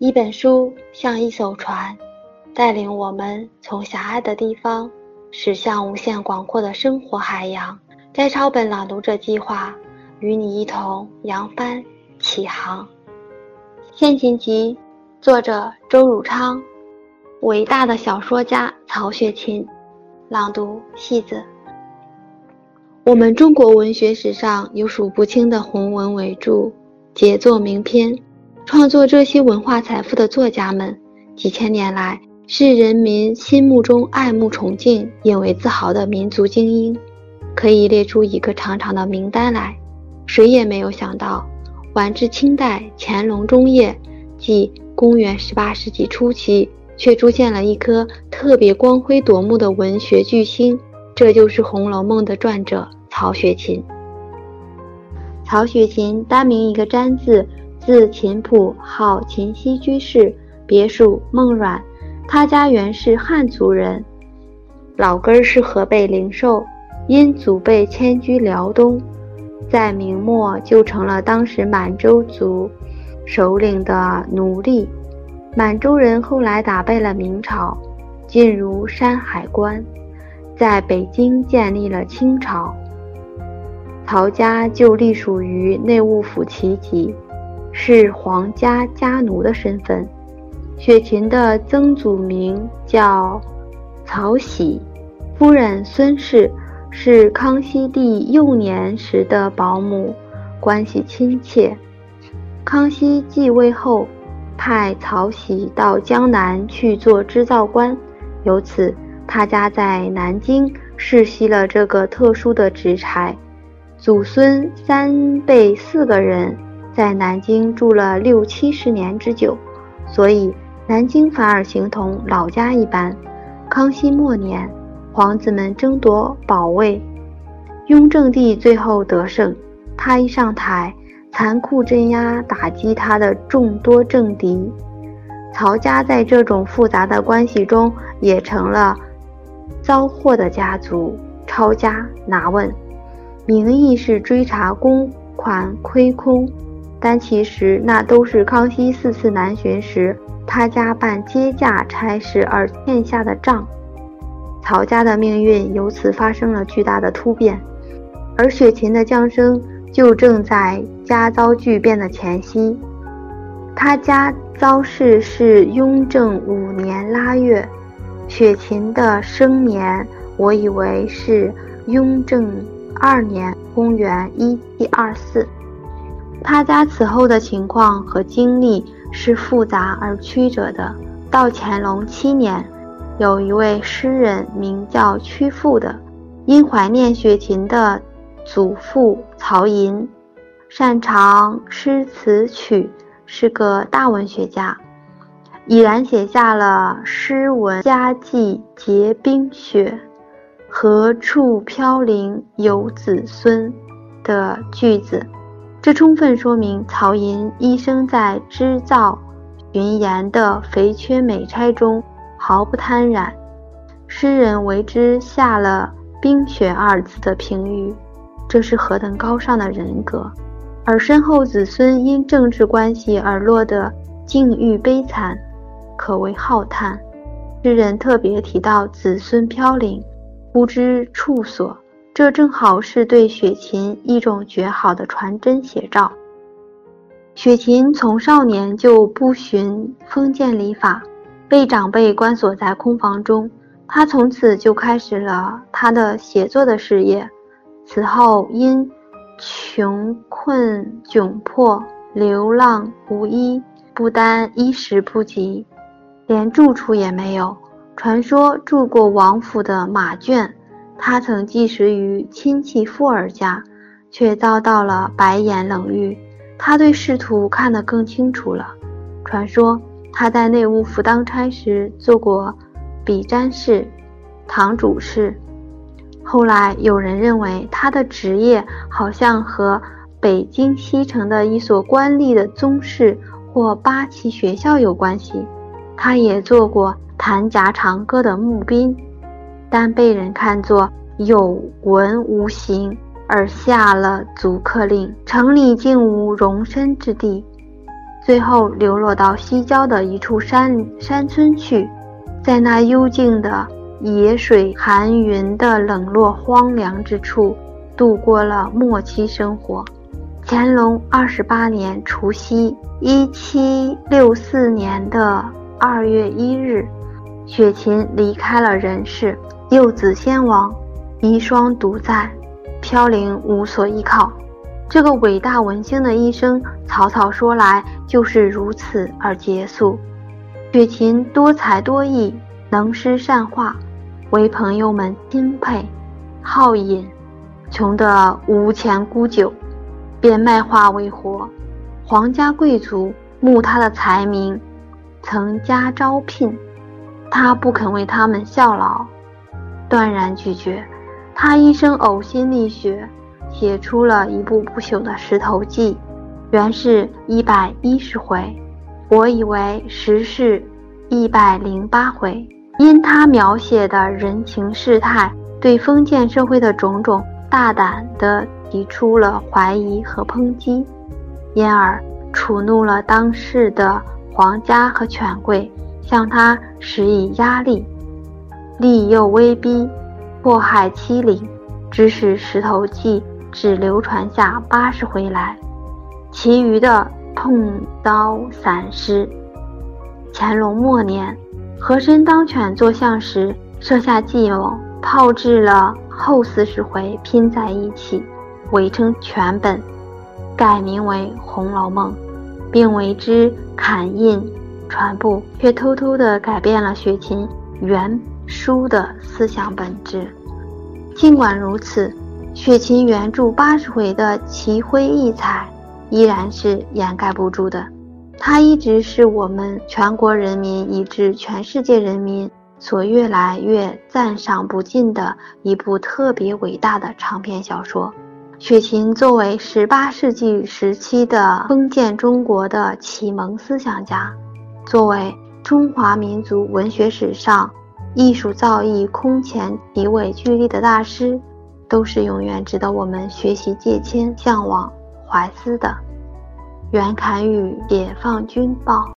一本书像一艘船，带领我们从狭隘的地方驶向无限广阔的生活海洋。摘抄本朗读者计划，与你一同扬帆起航。先行集，作者周汝昌，伟大的小说家曹雪芹。朗读：戏子。我们中国文学史上有数不清的鸿文伟著、杰作名篇，创作这些文化财富的作家们，几千年来是人民心目中爱慕崇敬、引为自豪的民族精英。可以列出一个长长的名单来，谁也没有想到，晚至清代乾隆中叶，即公元十八世纪初期，却出现了一颗特别光辉夺目的文学巨星，这就是《红楼梦》的撰者曹雪芹。曹雪芹单名一个詹字，字琴谱，号琴溪居士，别属孟阮。他家原是汉族人，老根儿是河北灵寿。因祖辈迁居辽东，在明末就成了当时满洲族首领的奴隶。满洲人后来打败了明朝，进入山海关，在北京建立了清朝。曹家就隶属于内务府旗籍，是皇家家奴的身份。雪芹的曾祖名叫曹玺，夫人孙氏。是康熙帝幼年时的保姆，关系亲切。康熙继位后，派曹玺到江南去做织造官，由此他家在南京世袭了这个特殊的职差。祖孙三辈四个人在南京住了六七十年之久，所以南京反而形同老家一般。康熙末年。皇子们争夺宝位，雍正帝最后得胜。他一上台，残酷镇压、打击他的众多政敌。曹家在这种复杂的关系中，也成了遭祸的家族。抄家拿问，名义是追查公款亏空，但其实那都是康熙四次南巡时，他家办接驾差事而欠下的账。曹家的命运由此发生了巨大的突变，而雪芹的降生就正在家遭巨变的前夕。他家遭事是雍正五年腊月，雪芹的生年我以为是雍正二年（公元一七二四）。他家此后的情况和经历是复杂而曲折的。到乾隆七年。有一位诗人名叫屈复的，因怀念雪芹的祖父曹寅，擅长诗词曲，是个大文学家，已然写下了“诗文佳绩结冰雪，何处飘零有子孙”的句子。这充分说明曹寅一生在织造、巡盐的肥缺美差中。毫不贪染，诗人为之下了“冰雪”二字的评语，这是何等高尚的人格！而身后子孙因政治关系而落得境遇悲惨，可谓浩叹。诗人特别提到子孙飘零，不知处所，这正好是对雪芹一种绝好的传真写照。雪芹从少年就不循封建礼法。被长辈关锁在空房中，他从此就开始了他的写作的事业。此后因穷困窘迫、流浪无依，不单衣食不及，连住处也没有。传说住过王府的马圈，他曾寄食于亲戚富儿家，却遭到了白眼冷遇。他对仕途看得更清楚了。传说。他在内务府当差时做过笔占事、堂主事。后来有人认为他的职业好像和北京西城的一所官吏的宗室或八旗学校有关系。他也做过弹夹长歌的募兵，但被人看作有文无形，而下了逐客令，城里竟无容身之地。最后流落到西郊的一处山山村去，在那幽静的野水寒云的冷落荒凉之处，度过了末期生活。乾隆二十八年除夕，一七六四年的二月一日，雪芹离开了人世，幼子先亡，遗孀独在，飘零无所依靠。这个伟大文星的一生，草草说来就是如此而结束。雪芹多才多艺，能诗善画，为朋友们钦佩。好饮，穷得无钱沽酒，便卖画为活。皇家贵族慕他的才名，曾加招聘，他不肯为他们效劳，断然拒绝。他一生呕心沥血。写出了一部不朽的《石头记》，原是一百一十回，我以为实是一百零八回。因他描写的人情世态，对封建社会的种种，大胆地提出了怀疑和抨击，因而触怒了当时的皇家和权贵，向他施以压力，利诱威逼，迫害欺凌，致使《石头记》。只流传下八十回来，其余的痛刀散失。乾隆末年，和珅当权作相时，设下计谋，炮制了后四十回拼在一起，伪称全本，改名为《红楼梦》，并为之刊印传布，却偷偷地改变了雪芹原书的思想本质。尽管如此。雪芹原著八十回的奇辉异彩，依然是掩盖不住的。它一直是我们全国人民以至全世界人民所越来越赞赏不尽的一部特别伟大的长篇小说。雪芹作为十八世纪时期的封建中国的启蒙思想家，作为中华民族文学史上艺术造诣空前笔尾巨力的大师。都是永远值得我们学习、借鉴、向往、怀思的。袁侃宇，解放军报。